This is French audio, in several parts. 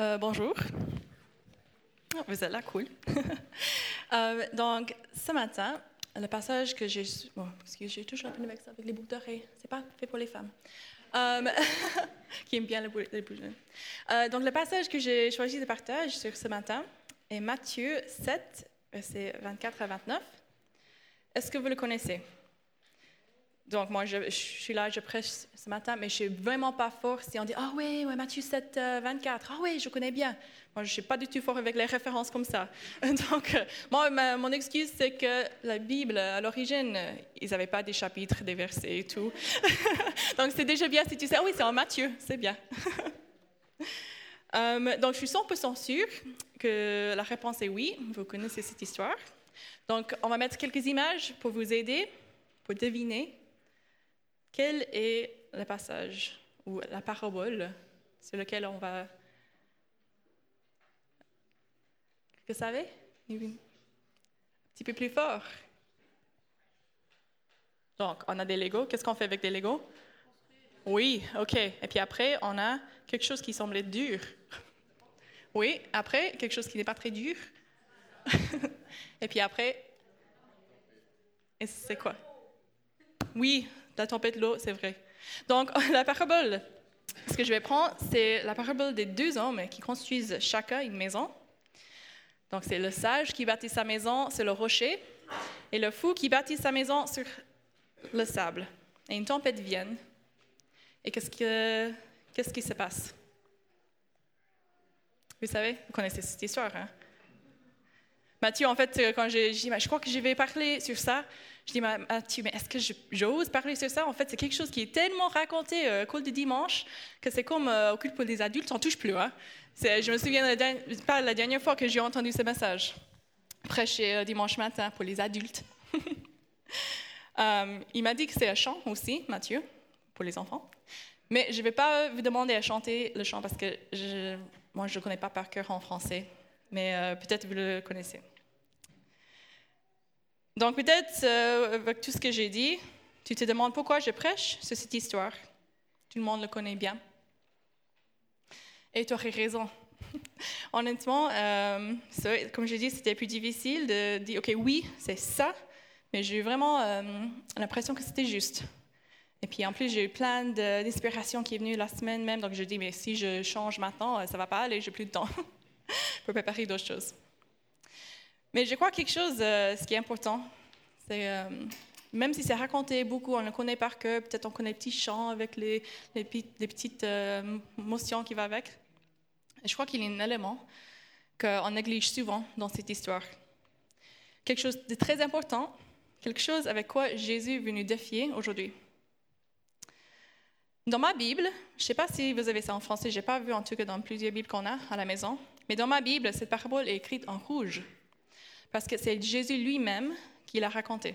Euh, bonjour. Vous êtes là, cool. Euh, donc, ce matin, le passage que j'ai. Bon, excusez, j'ai toujours un peu avec ça, avec les boucles d'oreilles. C'est pas fait pour les femmes. Euh, qui aiment bien les boucles d'oreilles. donc, le passage que j'ai choisi de partager sur ce matin est Matthieu 7, versets 24 à 29. Est-ce que vous le connaissez? Donc, moi, je, suis là, je prêche ce matin, mais je ne suis vraiment pas fort si on dit Ah oui, ouais, Matthieu 7, 24. Ah oui, je connais bien. Moi, je ne suis pas du tout fort avec les références comme ça. Donc, euh, moi, mon excuse, c'est que la Bible, à l'origine, ils n'avaient pas des chapitres, des versets et tout. donc, c'est déjà bien si tu sais Ah oui, c'est en Matthieu, c'est bien. Euh, donc, je suis 100% sûre que la réponse est oui. Vous connaissez cette histoire. Donc, on va mettre quelques images pour vous aider, pour deviner quel est le passage ou la parabole sur lequel on va... Vous savez? Un petit peu plus fort. Donc, on a des Legos. Qu'est-ce qu'on fait avec des Legos Oui, OK. Et puis après, on a quelque chose qui semble être dur. Oui, après, quelque chose qui n'est pas très dur. Et puis après, c'est quoi? Oui, la tempête, l'eau, c'est vrai. Donc, la parabole, ce que je vais prendre, c'est la parabole des deux hommes qui construisent chacun une maison. Donc, c'est le sage qui bâtit sa maison sur le rocher et le fou qui bâtit sa maison sur le sable. Et une tempête vient. Et qu'est-ce, que, qui se passe? Vous savez, vous connaissez cette histoire, hein? Mathieu, en fait, quand j'ai dit, je crois que je vais parler sur ça, je dis, Mathieu, mais est-ce que j'ose parler sur ça? En fait, c'est quelque chose qui est tellement raconté euh, au culte du dimanche que c'est comme euh, au culte pour les adultes, on touche plus. Hein? Je me souviens pas la dernière fois que j'ai entendu ce message, prêcher euh, dimanche matin pour les adultes. il m'a dit que c'est un chant aussi, Mathieu, pour les enfants. Mais je ne vais pas vous demander à chanter le chant parce que moi, je ne le connais pas par cœur en français, mais peut-être vous le connaissez. Donc peut-être, euh, avec tout ce que j'ai dit, tu te demandes pourquoi je prêche sur cette histoire. Tout le monde le connaît bien. Et tu aurais raison. Honnêtement, euh, comme j'ai dit, c'était plus difficile de dire, OK, oui, c'est ça, mais j'ai eu vraiment euh, l'impression que c'était juste. Et puis en plus, j'ai eu plein d'inspiration qui est venue la semaine même, donc je dis, mais si je change maintenant, ça va pas aller, j'ai plus de temps pour préparer d'autres choses. Mais je crois quelque chose, euh, ce qui est important, c'est euh, même si c'est raconté beaucoup, on le connaît par cœur, peut-être on connaît les petits chants avec les, petites euh, motions qui vont avec. je crois qu'il y a un élément qu'on néglige souvent dans cette histoire. Quelque chose de très important, quelque chose avec quoi Jésus est venu défier aujourd'hui. Dans ma Bible, je ne sais pas si vous avez ça en français, je n'ai pas vu en tout cas dans plusieurs Bibles qu'on a à la maison, mais dans ma Bible, cette parabole est écrite en rouge parce que c'est Jésus lui-même qui l'a raconté.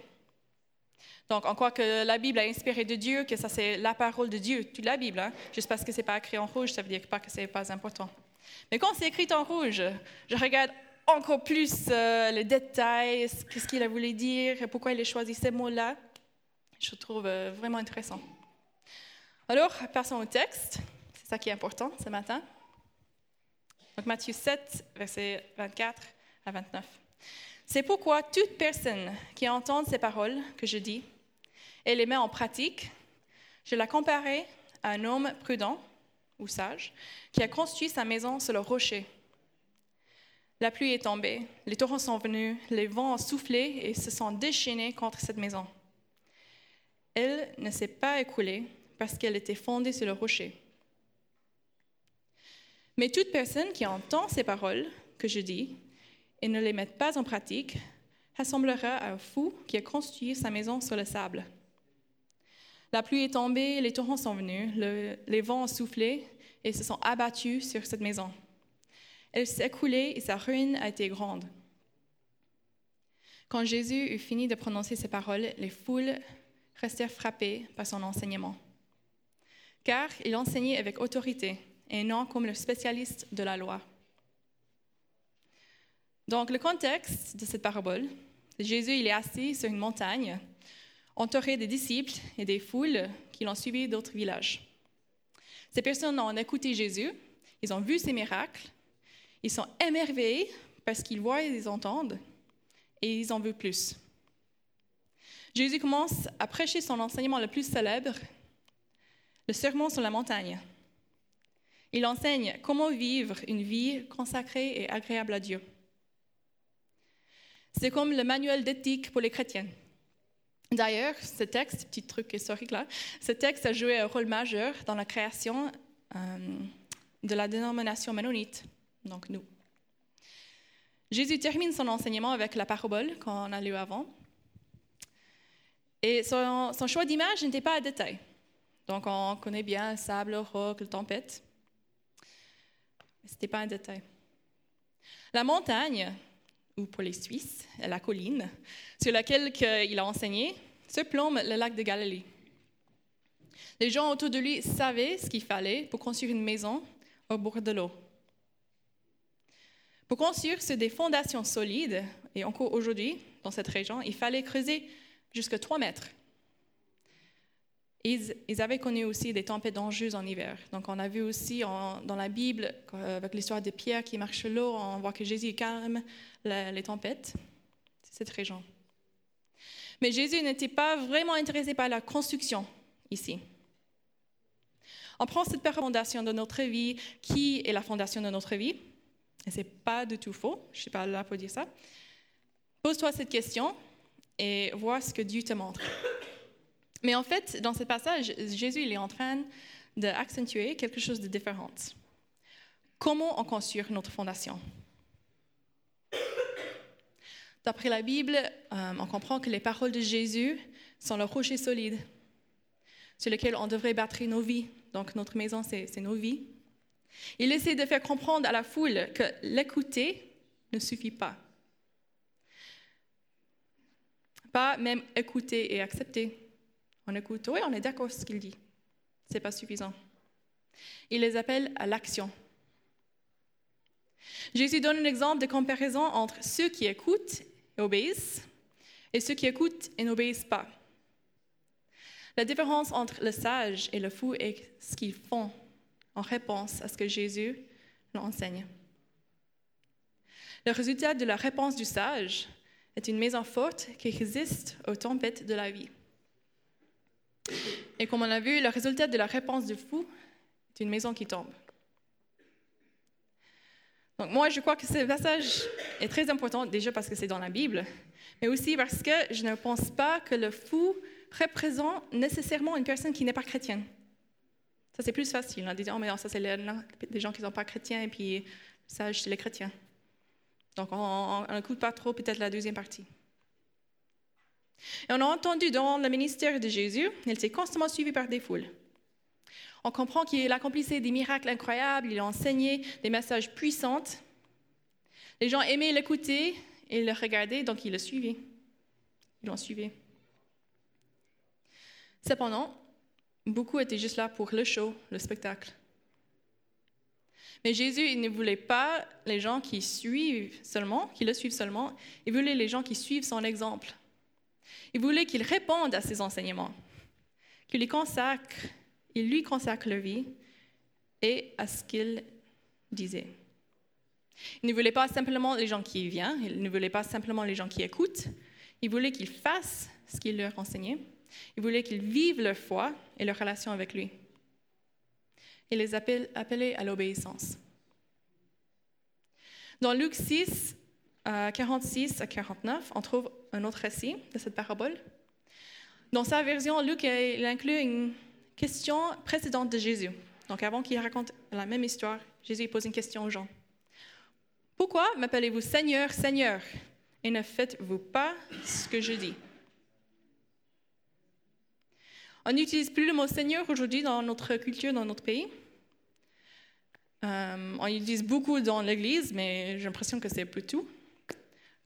Donc, on croit que la Bible a inspiré de Dieu, que ça c'est la parole de Dieu, toute la Bible. Hein. Juste parce que c'est pas écrit en rouge, ça veut dire pas que c'est pas important. Mais quand c'est écrit en rouge, je regarde encore plus euh, les détails, ce qu'il a voulu dire, pourquoi il a choisi ces mots-là. Je trouve euh, vraiment intéressant. Alors, passons au texte. C'est ça qui est important ce matin. Donc, Matthieu 7, versets 24 à 29. C'est pourquoi toute personne qui entend ces paroles que je dis et les met en pratique, je la comparerai à un homme prudent ou sage qui a construit sa maison sur le rocher. La pluie est tombée, les torrents sont venus, les vents ont soufflé et se sont déchaînés contre cette maison. Elle ne s'est pas écoulée parce qu'elle était fondée sur le rocher. Mais toute personne qui entend ces paroles que je dis et ne les mettent pas en pratique, ressemblera à un fou qui a construit sa maison sur le sable. La pluie est tombée, les torrents sont venus, les vents ont soufflé et se sont abattus sur cette maison. Elle s'est écoulée et sa ruine a été grande. Quand Jésus eut fini de prononcer ces paroles, les foules restèrent frappées par son enseignement. Car il enseignait avec autorité et non comme le spécialiste de la loi. Donc, le contexte de cette parabole, Jésus, est assis sur une montagne, entouré des disciples et des foules qui l'ont suivi d'autres villages. Ces personnes ont écouté Jésus, ils ont vu ces miracles, ils sont émerveillés parce qu'ils voient et ils entendent, et ils en veulent plus. Jésus commence à prêcher son enseignement le plus célèbre, le sermon sur la montagne. Il enseigne comment vivre une vie consacrée et agréable à Dieu. C'est comme le manuel d'éthique pour les chrétiens. D'ailleurs, ce texte, petit truc historique là, ce texte a joué un rôle majeur dans la création euh, de la dénomination mennonite, donc nous. Jésus termine son enseignement avec la parabole qu'on a lu avant. Et son, choix d'image n'était pas à détail. Donc on connaît bien le sable, le roc, la tempête. Ce n'était pas un détail. La montagne, ou pour les Suisses, la colline, sur laquelle il a enseigné, se plombe le lac de Galilée. Les gens autour de lui savaient ce qu'il fallait pour construire une maison au bord de l'eau. Pour construire sur des fondations solides, et encore aujourd'hui, dans cette région, il fallait creuser jusqu'à 3 mètres. Ils, avaient connu aussi des tempêtes dangereuses en hiver. Donc, on a vu aussi dans la Bible, avec l'histoire de Pierre qui marche l'eau, on voit que Jésus calme les tempêtes. C'est cette région. Mais Jésus n'était pas vraiment intéressé par la construction ici. On prend cette fondation de notre vie, qui est la fondation de notre vie, et ce n'est pas du tout faux, je ne suis pas là pour dire ça. Pose-toi cette question et vois ce que Dieu te montre. Mais en fait, dans ce passage, Jésus est en train d'accentuer quelque chose de différent. Comment on construire notre fondation? D'après la Bible, euh, on comprend que les paroles de Jésus sont le rocher solide sur lequel on devrait battre nos vies. Donc notre maison, c'est nos vies. Il essaie de faire comprendre à la foule que l'écouter ne suffit pas. Pas même écouter et accepter. On écoute, oui, on est d'accord ce qu'il dit. Ce n'est pas suffisant. Il les appelle à l'action. Jésus donne un exemple de comparaison entre ceux qui écoutent et obéissent et ceux qui écoutent et n'obéissent pas. La différence entre le sage et le fou est ce qu'ils font en réponse à ce que Jésus leur enseigne. Le résultat de la réponse du sage est une maison forte qui résiste aux tempêtes de la vie. Et comme on a vu, le résultat de la réponse du fou est une maison qui tombe. Donc moi, je crois que ce passage est très important, déjà parce que c'est dans la Bible, mais aussi parce que je ne pense pas que le fou représente nécessairement une personne qui n'est pas chrétienne. Ça, c'est plus facile, en disant, oh, mais non, ça, c'est des gens qui ne sont pas chrétiens, et puis ça, c'est les chrétiens. Donc, on n'écoute pas trop peut-être la deuxième partie. Et on a entendu dans le ministère de Jésus, il était constamment suivi par des foules. On comprend qu'il accomplissait des miracles incroyables, il enseignait des messages puissants. Les gens aimaient l'écouter et le regarder, donc ils le suivaient. Ils l'ont suivi. Cependant, Beaucoup étaient juste là pour le show, le spectacle. Mais Jésus, il ne voulait pas les gens qui suivent seulement, qui le suivent seulement, il voulait les gens qui suivent son exemple. Il voulait qu'ils répondent à ses enseignements, qu'ils lui consacrent, il lui consacre leur vie et à ce qu'il disait. Il ne voulait pas simplement les gens qui viennent, il ne voulait pas simplement les gens qui écoutent, il voulait qu'ils fassent ce qu'il leur enseignait il voulait qu'ils vivent leur foi et leur relation avec lui. Il les appelait à l'obéissance. Dans Luc 6, 46 à 49, on trouve un autre récit de cette parabole. Dans sa version, Luc il inclut une question précédente de Jésus. Donc avant qu'il raconte la même histoire, Jésus pose une question aux gens. Pourquoi m'appelez-vous Seigneur, Seigneur, et ne faites-vous pas ce que je dis? On n'utilise plus le mot Seigneur aujourd'hui dans notre culture, dans notre pays. Euh, on utilise beaucoup dans l'Église, mais j'ai l'impression que c'est peu tout.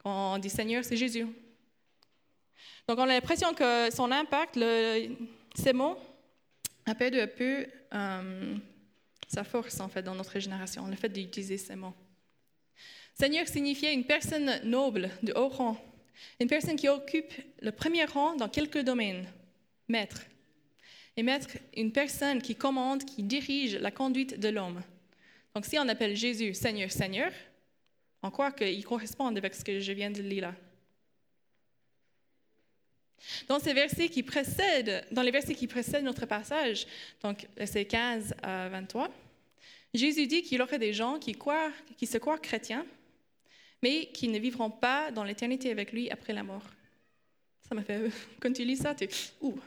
Quand on dit Seigneur, c'est Jésus. Donc on a l'impression que son impact, ces mots, a perdu un peu euh, sa force en fait dans notre génération, le fait d'utiliser ces mots. Seigneur signifiait une personne noble, de haut rang, une personne qui occupe le premier rang dans quelques domaines, maître, et mettre une personne qui commande, qui dirige la conduite de l'homme. Donc, si on appelle Jésus Seigneur, Seigneur, on croit qu'il correspond avec ce que je viens de lire là? Dans, ces versets qui précèdent, dans les versets qui précèdent notre passage, donc versets 15 à 23, Jésus dit qu'il y aurait des gens qui, croient, qui se croient chrétiens, mais qui ne vivront pas dans l'éternité avec lui après la mort. Ça m'a fait, quand tu lis ça, tu ouh,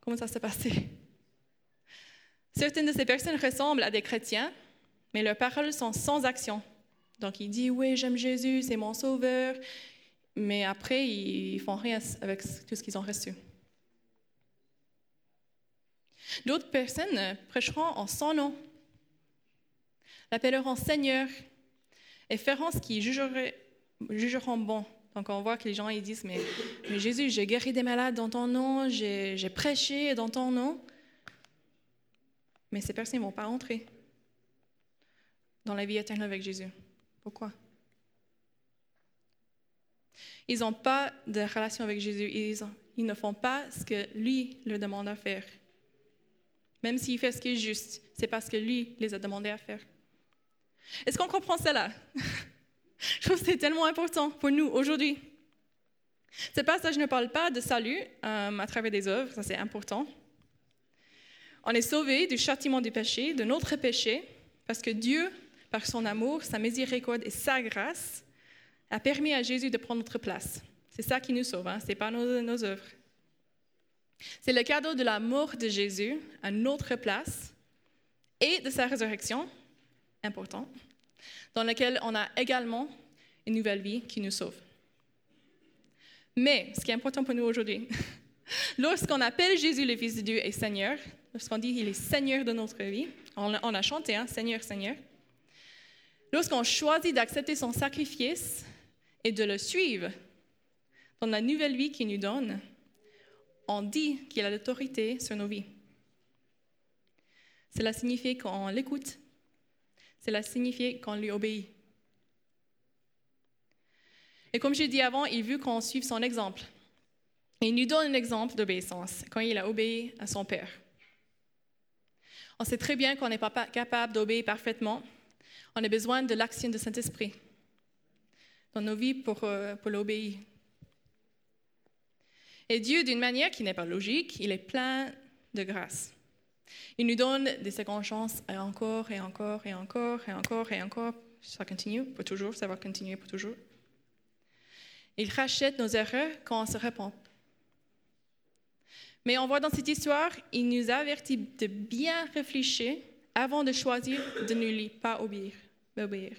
comment ça s'est passé? Certaines de ces personnes ressemblent à des chrétiens, mais leurs paroles sont sans action. Donc, il dit, oui, j'aime Jésus, c'est mon sauveur, mais après, ils font rien avec tout ce qu'ils ont reçu. D'autres personnes prêcheront en son nom, l'appelleront Seigneur et feront ce qu'ils jugeront bon. Donc on voit que les gens disent, mais Jésus, j'ai guéri des malades dans ton nom, j'ai prêché dans ton nom. Mais ces personnes ne vont pas entrer dans la vie éternelle avec Jésus. Pourquoi? Ils n'ont pas de relation avec Jésus. Ils, ne font pas ce que lui leur demande à faire. Même s'il fait ce qui est juste, c'est parce que lui les a demandé à faire. Est-ce qu'on comprend cela? Je trouve que c'est tellement important pour nous aujourd'hui. Ce passage ne parle pas de salut euh, à travers des œuvres, ça c'est important. On est sauvé du châtiment du péché, de notre péché, parce que Dieu par son amour, sa miséricorde et sa grâce, a permis à Jésus de prendre notre place. C'est ça qui nous sauve, hein? ce n'est pas nos, œuvres. C'est le cadeau de la mort de Jésus à notre place et de sa résurrection, important, dans lequel on a également une nouvelle vie qui nous sauve. Mais ce qui est important pour nous aujourd'hui, lorsqu'on appelle Jésus le Fils de Dieu et Seigneur, lorsqu'on dit qu'il est Seigneur de notre vie, on, a chanté, hein, Seigneur, Seigneur, Lorsqu'on choisit d'accepter son sacrifice et de le suivre dans la nouvelle vie qu'il nous donne, on dit qu'il a l'autorité sur nos vies. Cela signifie qu'on l'écoute. Cela signifie qu'on lui obéit. Et comme j'ai dit avant, il veut qu'on suive son exemple. Il nous donne un exemple d'obéissance quand il a obéi à son Père. On sait très bien qu'on n'est pas capable d'obéir parfaitement, on a besoin de l'action du Saint-Esprit dans nos vies pour, euh, pour l'obéir. Et Dieu, d'une manière qui n'est pas logique, il est plein de grâce. Il nous donne des secondes chances et encore et encore et encore et encore et encore. Ça continue pour toujours, ça va continuer pour toujours. Il rachète nos erreurs quand on se repent. Mais on voit dans cette histoire, il nous avertit de bien réfléchir avant de choisir de ne lui pas obéir m'obéir.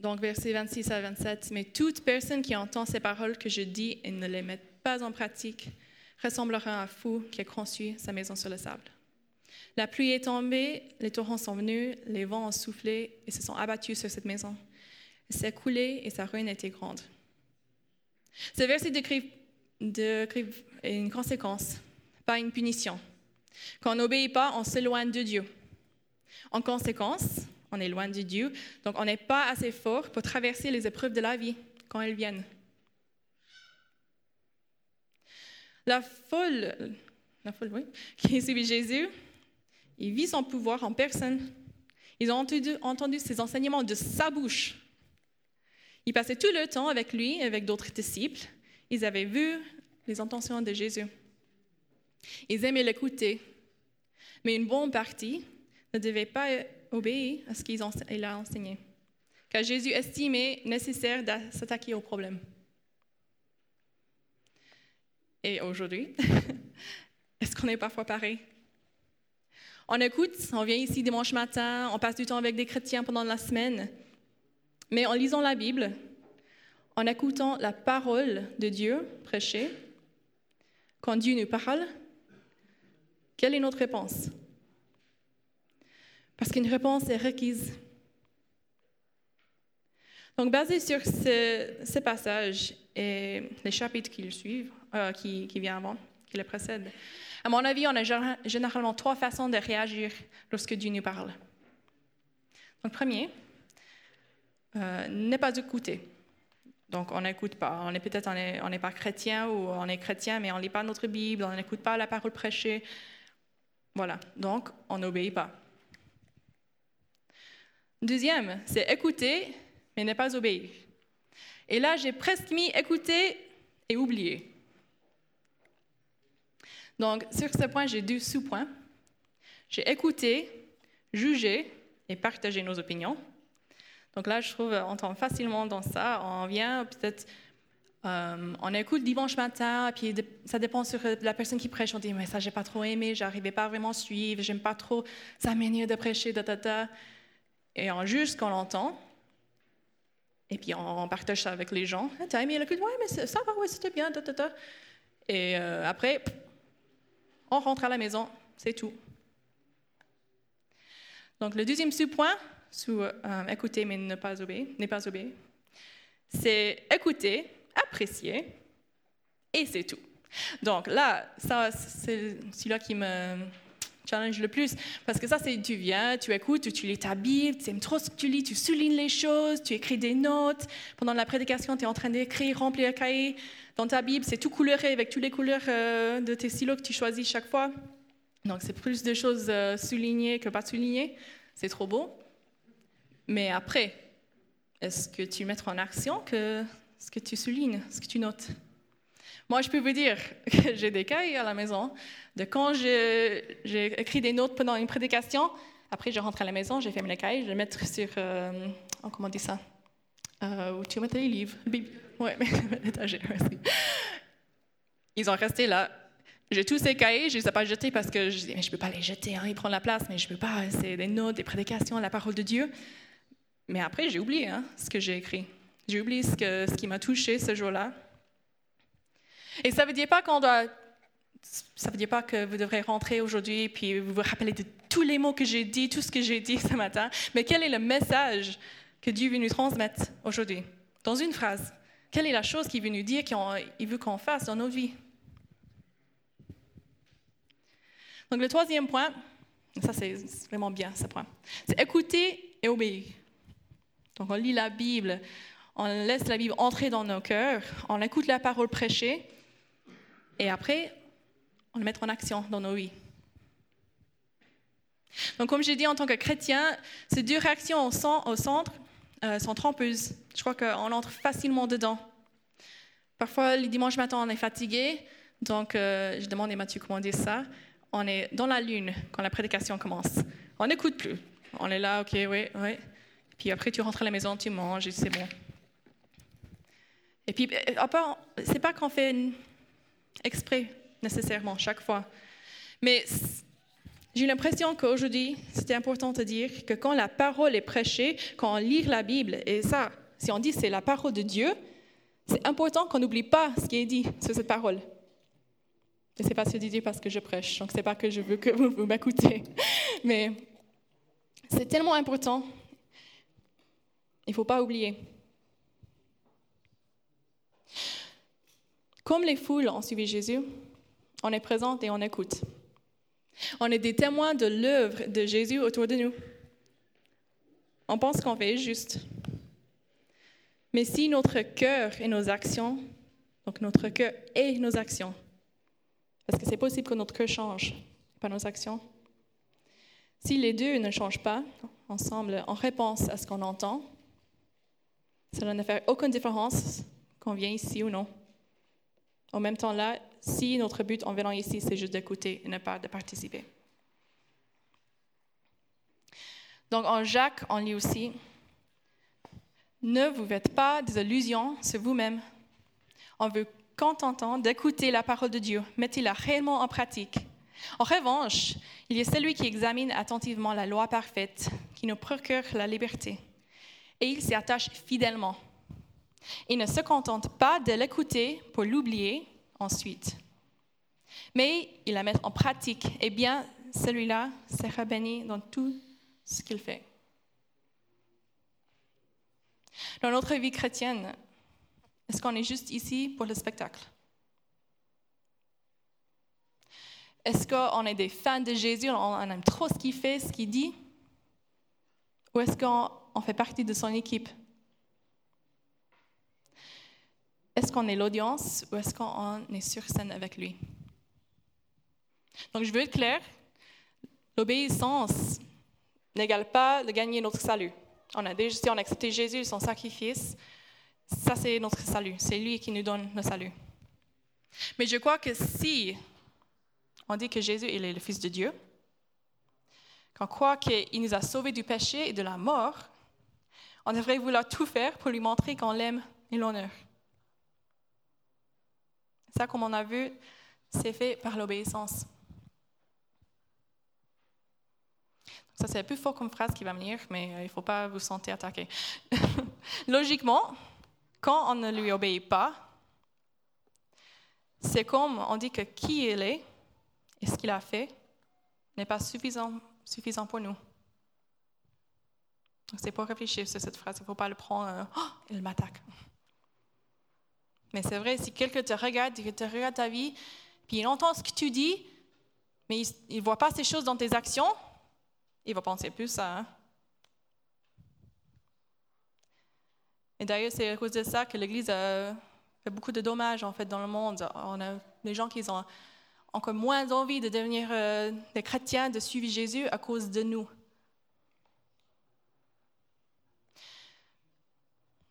Donc, versets 26 à 27. Mais toute personne qui entend ces paroles que je dis et ne les met pas en pratique ressemblera à un fou qui a construit sa maison sur le sable. La pluie est tombée, les torrents sont venus, les vents ont soufflé et se sont abattus sur cette maison. Elle s'est coulée et sa ruine était grande. Ce verset décrit, une conséquence, pas une punition. Quand on n'obéit pas, on s'éloigne de Dieu. En conséquence, on est loin de Dieu, donc on n'est pas assez fort pour traverser les épreuves de la vie quand elles viennent. La foule, la foule oui, qui suivi Jésus, il vit son pouvoir en personne. Ils ont entendu, entendu ses enseignements de sa bouche. Ils passaient tout le temps avec lui, avec d'autres disciples. Ils avaient vu les intentions de Jésus. Ils aimaient l'écouter. Mais une bonne partie ne devait pas obéir à ce qu'il a enseigné, car Jésus estimait nécessaire de s'attaquer au problème. Et aujourd'hui, est-ce qu'on est parfois pareil? On écoute, on vient ici dimanche matin, on passe du temps avec des chrétiens pendant la semaine, mais en lisant la Bible, en écoutant la parole de Dieu prêchée, quand Dieu nous parle, quelle est notre réponse? Parce qu'une réponse est requise. Donc, basé sur ce, passage et les chapitres qui le suivent, euh, qui, qui avant, qui le précèdent, à mon avis, on a généralement trois façons de réagir lorsque Dieu nous parle. Donc, premier, euh, ne pas écouter. Donc, on n'écoute pas. On est peut-être on n'est pas chrétien ou on est chrétien, mais on ne lit pas notre Bible, on n'écoute pas la parole prêchée. Voilà. Donc, on n'obéit pas. Deuxième, c'est écouter, mais ne pas obéir. Et là, j'ai presque mis écouter et oublier. Donc, sur ce point, j'ai deux sous-points. J'ai écouté, jugé et partagé nos opinions. Donc là, je trouve, on tombe facilement dans ça. On vient peut-être, euh, on écoute dimanche matin, puis ça dépend sur la personne qui prêche. On dit, mais ça, j'ai pas trop aimé, j'arrivais pas vraiment à suivre, j'aime pas trop sa manière de prêcher, da, da, Et on juge ce qu'on entend. Et puis on partage ça avec les gens. Ah, T'as aimé? Oui, mais ça oui, c'était bien, Et euh, après, on rentre à la maison, c'est tout. Donc le deuxième sous-point, sous euh, écouter mais ne pas obéir, n'est pas obéir, c'est écouter, apprécier, et c'est tout. Donc là, ça, c'est celui-là qui me challenge le plus, parce que ça, c'est tu viens, tu écoutes, tu lis ta Bible, tu aimes trop ce que tu lis, tu soulignes les choses, tu écris des notes. Pendant la prédication, tu es en train d'écrire, remplir le cahier. Dans ta Bible, c'est tout coloré avec toutes les couleurs euh, de tes stylos que tu choisis chaque fois. Donc, c'est plus de choses euh, soulignées que pas soulignées. C'est trop beau. Mais après, est-ce que tu mets en action que ce que tu soulignes, ce que tu notes? Moi, je peux vous dire que j'ai des cahiers à la maison de quand j'ai écrit des notes pendant une prédication. Après, je rentre à la maison, j'ai fait mes cahiers, je les mets sur. Euh, oh, comment on dit ça? Euh, Où tu mets les livres Oui, l'étagère, merci. Ils ont resté là j'ai tous ces cahiers, je ne les ai pas jetés parce que je dis, mais je ne peux pas les jeter, hein, ils prennent la place, mais je ne peux pas, c'est des notes, des prédications, la parole de Dieu. Mais après, j'ai oublié hein, ce que j'ai écrit. J'ai oublié ce, que, ce qui m'a touché ce jour-là. Et ça ne veut pas dire que vous devrez rentrer aujourd'hui puis vous vous rappelez de tous les mots que j'ai dit, tout ce que j'ai dit ce matin. Mais quel est le message que Dieu veut nous transmettre aujourd'hui? Dans une phrase. Quelle est la chose qu'il veut nous dire, qu'il veut qu'on fasse dans notre vie Donc le troisième point, ça c'est vraiment bien ce point, c'est écouter et obéir. Donc on lit la Bible, on laisse la Bible entrer dans nos cœurs, on écoute la parole prêchée, et après, on le met en action dans nos vies. Donc comme j'ai dit en tant que chrétien, ces deux réactions au centre euh, sont trompeuses. Je crois qu'on entre facilement dedans. Parfois, le dimanche matin, on est fatigué, donc euh, je demande à Mathieu comment dire ça on est dans la lune quand la prédication commence. On n'écoute plus. On est là, ok, oui, oui. Puis après, tu rentres à la maison, tu manges et c'est bon. Et puis, euh, c'est pas qu'on fait exprès nécessairement chaque fois. Mais j'ai l'impression qu'aujourd'hui, c'était important de dire que quand la parole est prêchée, quand on lit la Bible, et ça, si on dit c'est la parole de Dieu, c'est important qu'on n'oublie pas ce qui est dit sur cette parole. Ne sais pas ce que parce que je prêche, donc c'est pas que je veux que vous, vous m'écoutez. Mais c'est tellement important. Il ne faut pas oublier. Comme les foules ont suivi Jésus, on est présent et on écoute. On est des témoins de l'œuvre de Jésus autour de nous. On pense qu'on fait juste. Mais si notre cœur et nos actions, donc notre cœur et nos actions, parce que c'est possible que notre cœur change, pas nos actions. Si les deux ne changent pas ensemble en réponse à ce qu'on entend, cela ne fait aucune différence qu'on vienne ici ou non. En même temps, là, si notre but en venant ici, c'est juste d'écouter et ne pas de participer. Donc en Jacques, on lit aussi, ne vous faites pas des illusions sur vous-même. On veut contentant d'écouter la parole de Dieu. Mettez-la réellement en pratique. En revanche, il y a celui qui examine attentivement la loi parfaite, qui nous procure la liberté. Et il s'y attache fidèlement. Il ne se contente pas de l'écouter pour l'oublier ensuite. Mais il la met en pratique. Et bien, celui-là sera béni dans tout ce qu'il fait. Dans notre vie chrétienne, est-ce qu'on est juste ici pour le spectacle? Est-ce qu'on est des fans de Jésus, on aime trop ce qu'il fait, ce qu'il dit? Ou est-ce qu'on fait partie de son équipe? Est-ce qu'on est l'audience ou est-ce qu'on est sur scène avec lui? Donc, je veux être clair, l'obéissance n'égale pas de gagner notre salut. on a déjà, si on a accepté Jésus, son sacrifice, ça c'est notre salut. C'est lui qui nous donne le salut. Mais je crois que si on dit que Jésus est le Fils de Dieu, qu'on croit qu'il nous a sauvés du péché et de la mort, on devrait vouloir tout faire pour lui montrer qu'on l'aime et l'honneur. Ça, comme on a vu, c'est fait par l'obéissance. Ça, c'est plus fort comme phrase qui va venir, mais euh, il ne faut pas vous sentir attaqué. Logiquement, quand on ne lui obéit pas, c'est comme on dit que qui il est et ce qu'il a fait n'est pas suffisant, pour nous. C'est pour réfléchir sur cette phrase. Il ne faut pas le prendre, euh, oh, il m'attaque. Mais c'est vrai, si quelqu'un te regarde, il te regarde ta vie, puis il entend ce que tu dis, mais il ne voit pas ces choses dans tes actions, il va penser plus ça. Hein. Et d'ailleurs, c'est à cause de ça que l'Église a fait beaucoup de dommages en fait dans le monde. On a des gens qui ont encore moins envie de devenir euh, des chrétiens, de suivre Jésus à cause de nous.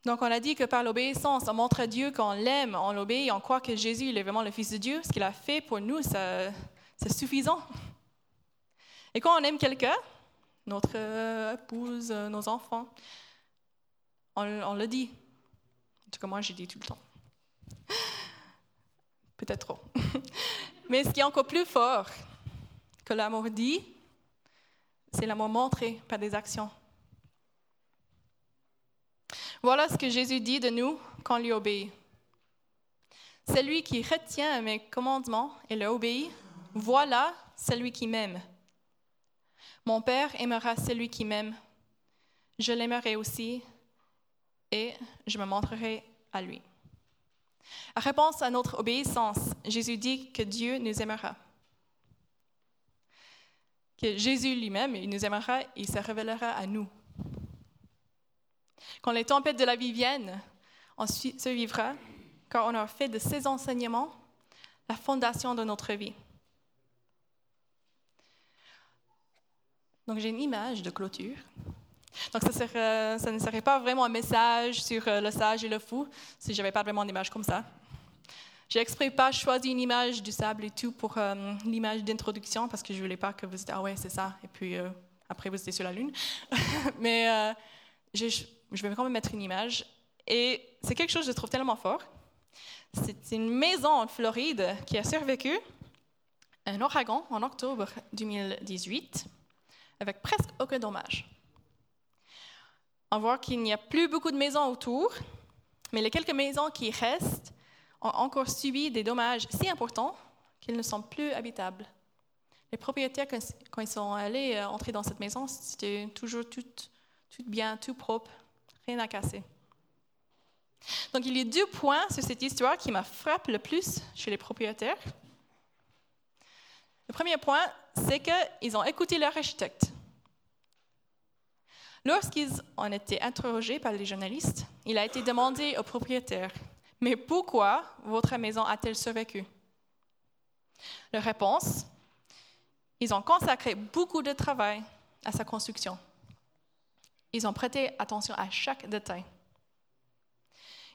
Donc, on a dit que par l'obéissance, on montre à Dieu qu'on l'aime, on l'obéit, on croit que Jésus est vraiment le Fils de Dieu. Ce qu'il a fait pour nous, c'est suffisant. Et quand on aime quelqu'un, notre épouse, nos enfants, on, le dit. En tout cas, moi, j'ai dit tout le temps. Peut-être trop. Mais ce qui est encore plus fort que l'amour dit, c'est l'amour montré par des actions. Voilà ce que Jésus dit de nous quand on lui obéit. Celui qui retient mes commandements et les obéit, voilà celui qui m'aime. Mon Père aimera celui qui m'aime. Je l'aimerai aussi et je me montrerai à lui. En réponse à notre obéissance, Jésus dit que Dieu nous aimera. Que Jésus lui-même, nous aimera, il se révélera à nous. Quand les tempêtes de la vie viennent, on se vivra, car on a fait de ces enseignements la fondation de notre vie. Donc j'ai une image de clôture. Donc ça, ça, ne serait pas vraiment un message sur euh, le sage et le fou si je n'avais pas vraiment d'image comme ça. J'ai exprès pas choisi une image du sable et tout pour euh, l'image d'introduction parce que je voulais pas que vous dites ah ouais c'est ça et puis euh, après vous étiez sur la lune. Mais je, je vais quand même mettre une image. Et c'est quelque chose que je trouve tellement fort. C'est une maison en Floride qui a survécu un ouragan en octobre 2018 avec presque aucun dommage. On voit qu'il n'y a plus beaucoup de maisons autour, mais les quelques maisons qui restent ont encore subi des dommages si importants qu'ils ne sont plus habitables. Les propriétaires, quand ils sont allés euh, entrer dans cette maison, c'était toujours tout, tout bien, tout propre, à casser. Donc, il y a deux points sur cette histoire qui m'a frappé le plus chez les propriétaires. Le premier point, c'est qu'ils ont écouté leur architecte. Lorsqu'ils ont été interrogés par les journalistes, il a été demandé au propriétaire Mais pourquoi votre maison a-t-elle survécu? La réponse Ils ont consacré beaucoup de travail à sa construction. Ils ont prêté attention à chaque détail.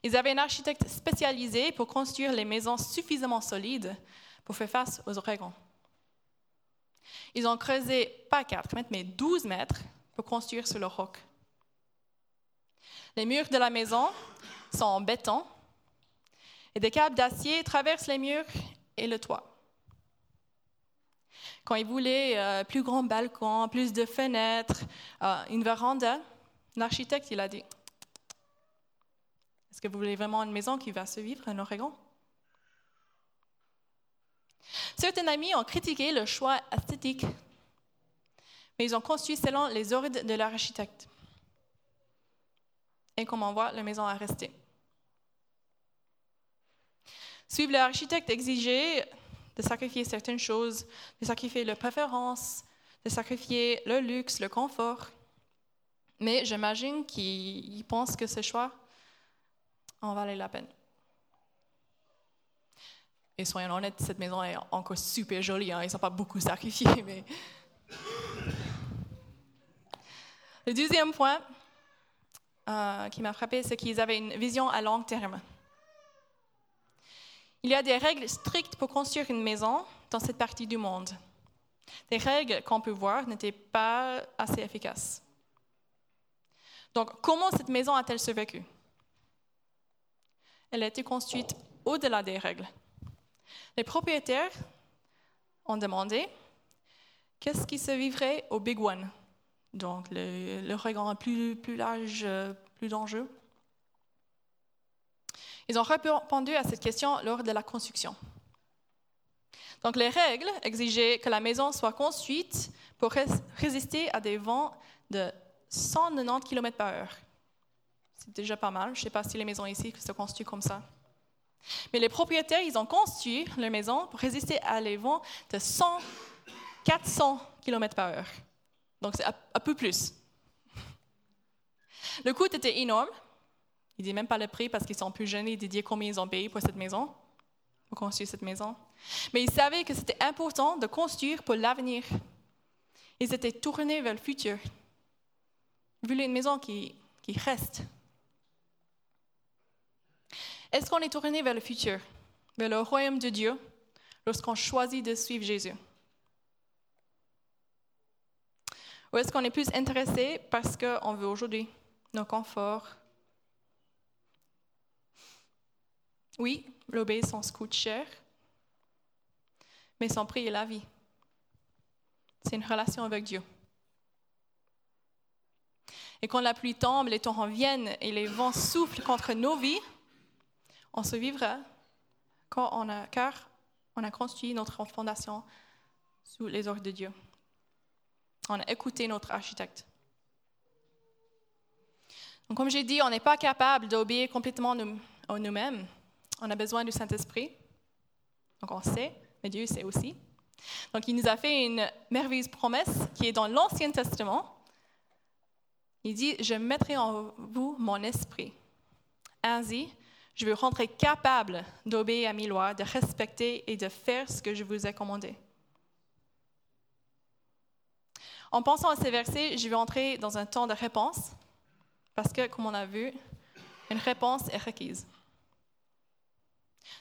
Ils avaient un architecte spécialisé pour construire les maisons suffisamment solides pour faire face aux ouragans. Ils ont creusé pas 4 mètres, mais 12 mètres pour construire sur le roc. Les murs de la maison sont en béton et des câbles d'acier traversent les murs et le toit. Quand ils voulaient euh, plus grand balcon, plus de fenêtres, euh, une véranda, l'architecte il a dit Est-ce que vous voulez vraiment une maison qui va se vivre en Oregon? Certains amis ont critiqué le choix esthétique mais ils ont construit selon les ordres de leur architecte. Et comme on voit, la maison a resté. Suivre l'architecte exigeait de sacrifier certaines choses, de sacrifier leurs préférences, de sacrifier le luxe, le confort. Mais j'imagine qu'ils pensent que ce choix en valait la peine. Et soyons honnêtes, cette maison est encore super jolie. Hein. Ils n'ont pas beaucoup sacrifié, mais le deuxième point, euh, qui m'a frappé, c'est qu'ils avaient une vision à long terme. Il y a des règles strictes pour construire une maison dans cette partie du monde. Des règles qu'on peut voir n'étaient pas assez efficaces. Donc, comment cette maison a-t-elle survécu? Elle a été construite au-delà des règles. Les propriétaires ont demandé qu'est-ce qui se vivrait au Big One, donc le, le plus, plus large, euh, plus dangereux. Ils ont répondu à cette question lors de la construction. Donc les règles exigeaient que la maison soit construite pour résister à des vents de 190 km par heure. C'est déjà pas mal. Je ne sais pas si les maisons ici se construisent comme ça. Mais les propriétaires, ils ont construit leur maison pour résister à les vents de 100, 400 km par heure. Donc c'est un peu plus. Le coût était énorme. Il dit même pas le prix parce qu'ils sont plus jeunes. Il dit combien ils ont payé pour cette maison, pour construire cette maison. Mais ils savaient que c'était important de construire pour l'avenir. Ils étaient tournés vers le futur. Ils voulaient une maison qui, qui reste. Est-ce qu'on est tourné vers le futur, vers le royaume de Dieu, lorsqu'on choisit de suivre Jésus? Ou est-ce qu'on est plus intéressé parce qu'on veut aujourd'hui nos conforts? Oui, l'obéissance coûte cher, mais son prix est la vie. C'est une relation avec Dieu. Et quand la pluie tombe, les torrents viennent et les vents soufflent contre nos vies, on se vivra quand on a, car on a construit notre fondation sous les ordres de Dieu. On a écouté notre architecte. Donc, comme j'ai dit, on n'est pas capable d'obéir complètement nous, nous-mêmes. On a besoin du Saint-Esprit. Donc, on sait, mais Dieu sait aussi. Donc, il nous a fait une merveilleuse promesse qui est dans l'Ancien Testament. Il dit, je mettrai en vous mon esprit. Ainsi, je veux rentrer capable d'obéir à mes lois, de respecter et de faire ce que je vous ai commandé. En pensant à ces versets, je vais entrer dans un temps de réponse, parce que, comme on a vu, une réponse est requise.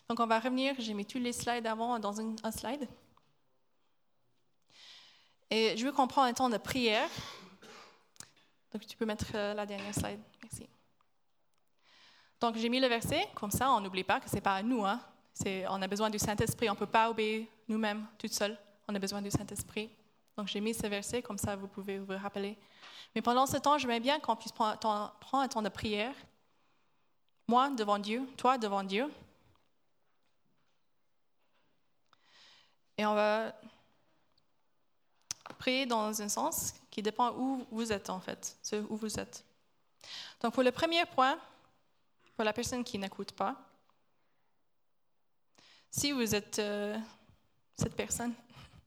Donc, on va revenir, j'ai mis tous les slides avant dans un slide. Et je veux qu'on prenne un temps de prière. Donc, tu peux mettre euh, la dernière slide. Merci. Donc, j'ai mis le verset, comme ça, on n'oublie pas que ce n'est pas à nous. Hein. on a besoin du Saint-Esprit. On ne peut pas obéir nous-mêmes, toute seule. On a besoin du Saint-Esprit. Donc, j'ai mis ce verset, comme ça, vous pouvez vous rappeler. Mais pendant ce temps, j'aimerais bien qu'on puisse prendre, un temps de prière. Moi devant Dieu, toi devant Dieu. Et on va prier dans un sens qui dépend où vous êtes, en fait, où vous êtes. Donc, pour le premier point, pour la personne qui n'écoute pas. Si vous êtes euh, cette personne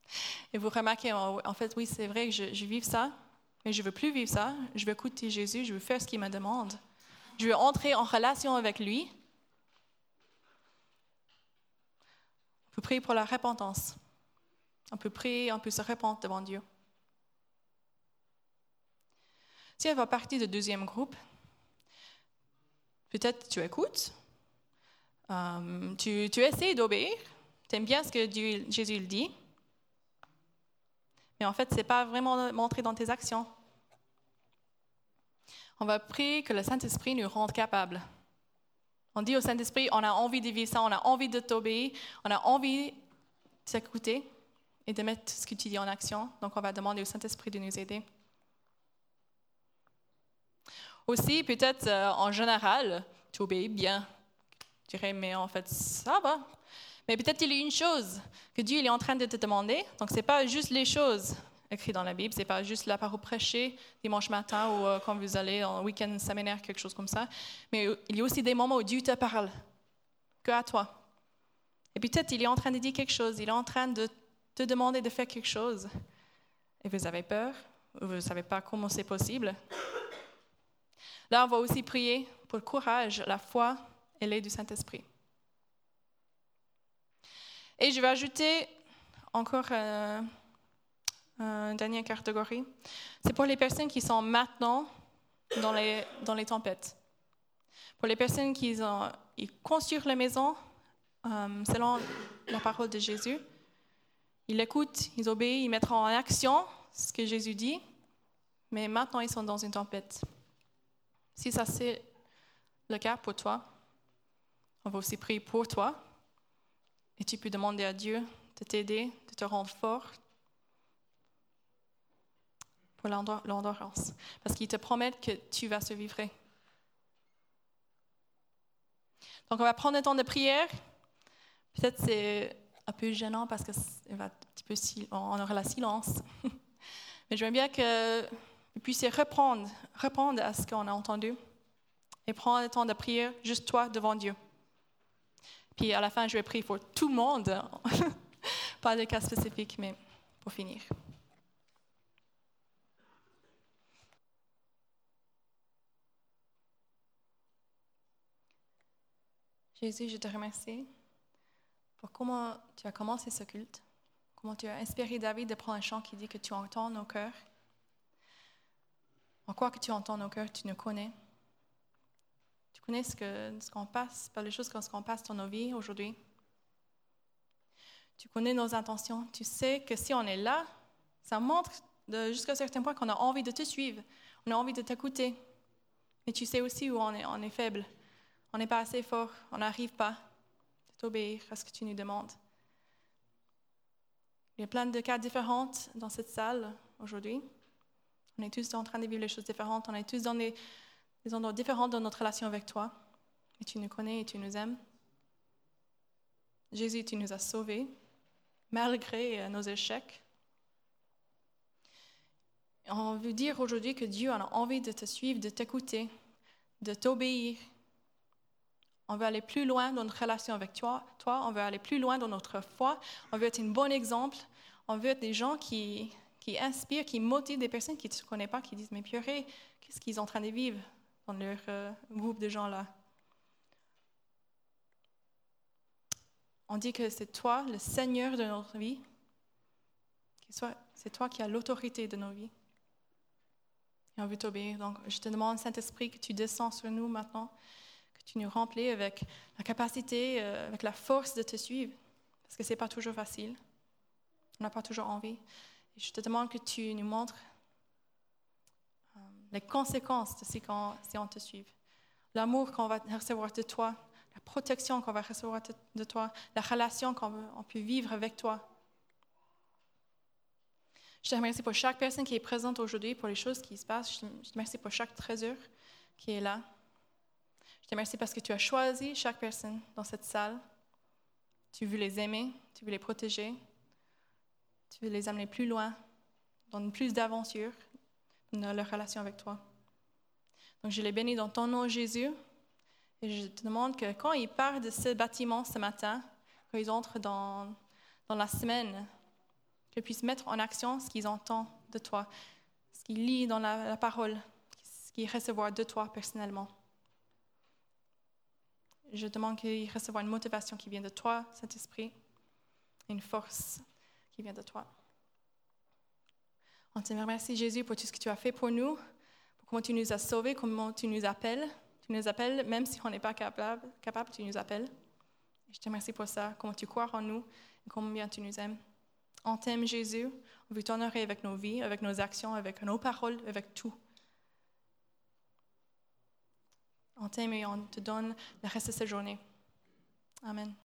et vous remarquez, en, fait, oui, c'est vrai que je, je vis ça, mais je ne veux plus vivre ça. Je veux écouter Jésus, je veux faire ce qu'il me demande. Je veux entrer en relation avec lui. On peut prier pour la repentance. On peut prier, on peut se répandre devant Dieu. Si elle va partir du deuxième groupe, Peut-être tu écoutes, euh, tu, essaies d'obéir, tu aimes bien ce que Jésus dit, mais en fait, ce n'est pas vraiment montré dans tes actions. On va prier que le Saint-Esprit nous rende capables. On dit au Saint-Esprit, on a envie de vivre ça, on a envie de t'obéir, on a envie de s'écouter et de mettre ce que tu dis en action. Donc, on va demander au Saint-Esprit de nous aider. Aussi, peut-être euh, en général, tu obéis bien. Tu dirais, mais en fait, ça va. Mais peut-être il y a une chose que Dieu est en train de te demander. Donc, ce n'est pas juste les choses écrites dans la Bible, ce n'est pas juste la parole prêchée dimanche matin ou euh, quand vous allez en week-end séminaire, quelque chose comme ça. Mais il y a aussi des moments où Dieu te parle, que à toi. Et peut-être il est en train de dire quelque chose, il est en train de te demander de faire quelque chose. Et vous avez peur, vous ne savez pas comment c'est possible. Là, on va aussi prier pour le courage, la foi et l'aide du Saint-Esprit. Et je vais ajouter encore euh, une dernière catégorie. C'est pour les personnes qui sont maintenant dans les, tempêtes. Pour les personnes qui construisent la maison euh, selon la parole de Jésus, ils l'écoutent, ils obéissent, ils mettront en action ce que Jésus dit, mais maintenant ils sont dans une tempête. Si ça c'est le cas pour toi, on va aussi prier pour toi et tu peux demander à Dieu de t'aider, de te rendre fort l'endurance. Parce qu'il te promet que tu vas survivre. Donc, on va prendre un temps de prière. Peut-être c'est un peu gênant parce que aura la silence. Mais j'aimerais bien que vous puissiez reprendre, reprendre à ce qu'on a entendu et prendre le temps de prière juste toi devant Dieu. Puis à la fin, je vais prier pour tout le monde, pas de cas spécifiques, mais pour finir. Jésus, je te remercie pour comment tu as commencé ce culte, comment tu as inspiré David de prendre un chant qui dit que tu entends nos cœurs. En quoi que tu entends nos cœurs, tu nous connais. Tu connais ce qu'on ce passe, par les choses qu'on passe dans nos vies aujourd'hui. Tu connais nos intentions. Tu sais que si on est là, ça montre jusqu'à un certain point qu'on a envie de te suivre, on a envie de t'écouter. Mais tu sais aussi où on est faible on n'est pas assez fort, on n'arrive pas à t'obéir à ce que tu nous demandes. Il y a plein de cas différents dans cette salle aujourd'hui. On est tous en train de vivre les choses différentes, on est tous dans des, endroits différents dans notre relation avec toi. Et tu nous connais et tu nous aimes. Jésus, tu nous as sauvés malgré euh, nos échecs. On veut dire aujourd'hui que Dieu a envie de te suivre, de t'écouter, de t'obéir on veut aller plus loin dans notre relation avec toi, toi. On veut aller plus loin dans notre foi. On veut être un bon exemple. On veut être des gens qui, qui inspirent, qui motivent des personnes qui ne te connaissent pas, qui disent Mais purée, qu'est-ce qu'ils sont en train de vivre dans leur euh, groupe de gens-là? On dit que c'est toi, le Seigneur de notre vie. C'est toi qui as l'autorité de nos vies. Et on veut t'obéir. Donc, je te demande, Saint-Esprit, que tu descends sur nous maintenant tu nous remplis avec la capacité, euh, avec la force de te suivre, parce que ce n'est pas toujours facile. On n'a pas toujours envie. Et je te demande que tu nous montres euh, les conséquences de si on, te suit. L'amour qu'on va recevoir de toi, la protection qu'on va recevoir de toi, la relation qu'on peut vivre avec toi. Je te remercie pour chaque personne qui est présente aujourd'hui, pour les choses qui se passent. Je te remercie pour chaque trésor qui est là. Je te remercie parce que tu as choisi chaque personne dans cette salle. Tu veux les aimer, tu veux les protéger, tu veux les amener plus loin, dans plus d'aventures dans leur relation avec toi. Donc je les bénis dans ton nom, Jésus. Et je te demande que quand ils partent de ce bâtiment ce matin, quand ils entrent dans, dans la semaine, qu'ils puissent mettre en action ce qu'ils entendent de toi, ce qu'ils lisent dans la, la parole, ce qu'ils reçoivent de toi personnellement. Je demande qu'il reçoive une motivation qui vient de toi, Saint-Esprit, une force qui vient de toi. On te remercie, Jésus, pour tout ce que tu as fait pour nous, pour comment tu nous as sauvés, comment tu nous appelles. Tu nous appelles, même si on n'est pas capable, capable, tu nous appelles. je te remercie pour ça, comment tu crois en nous et combien tu nous aimes. On t'aime, Jésus. On veut t'honorer avec nos vies, avec nos actions, avec nos paroles, avec tout. On t'aime et on te donne le reste de cette journée. Amen.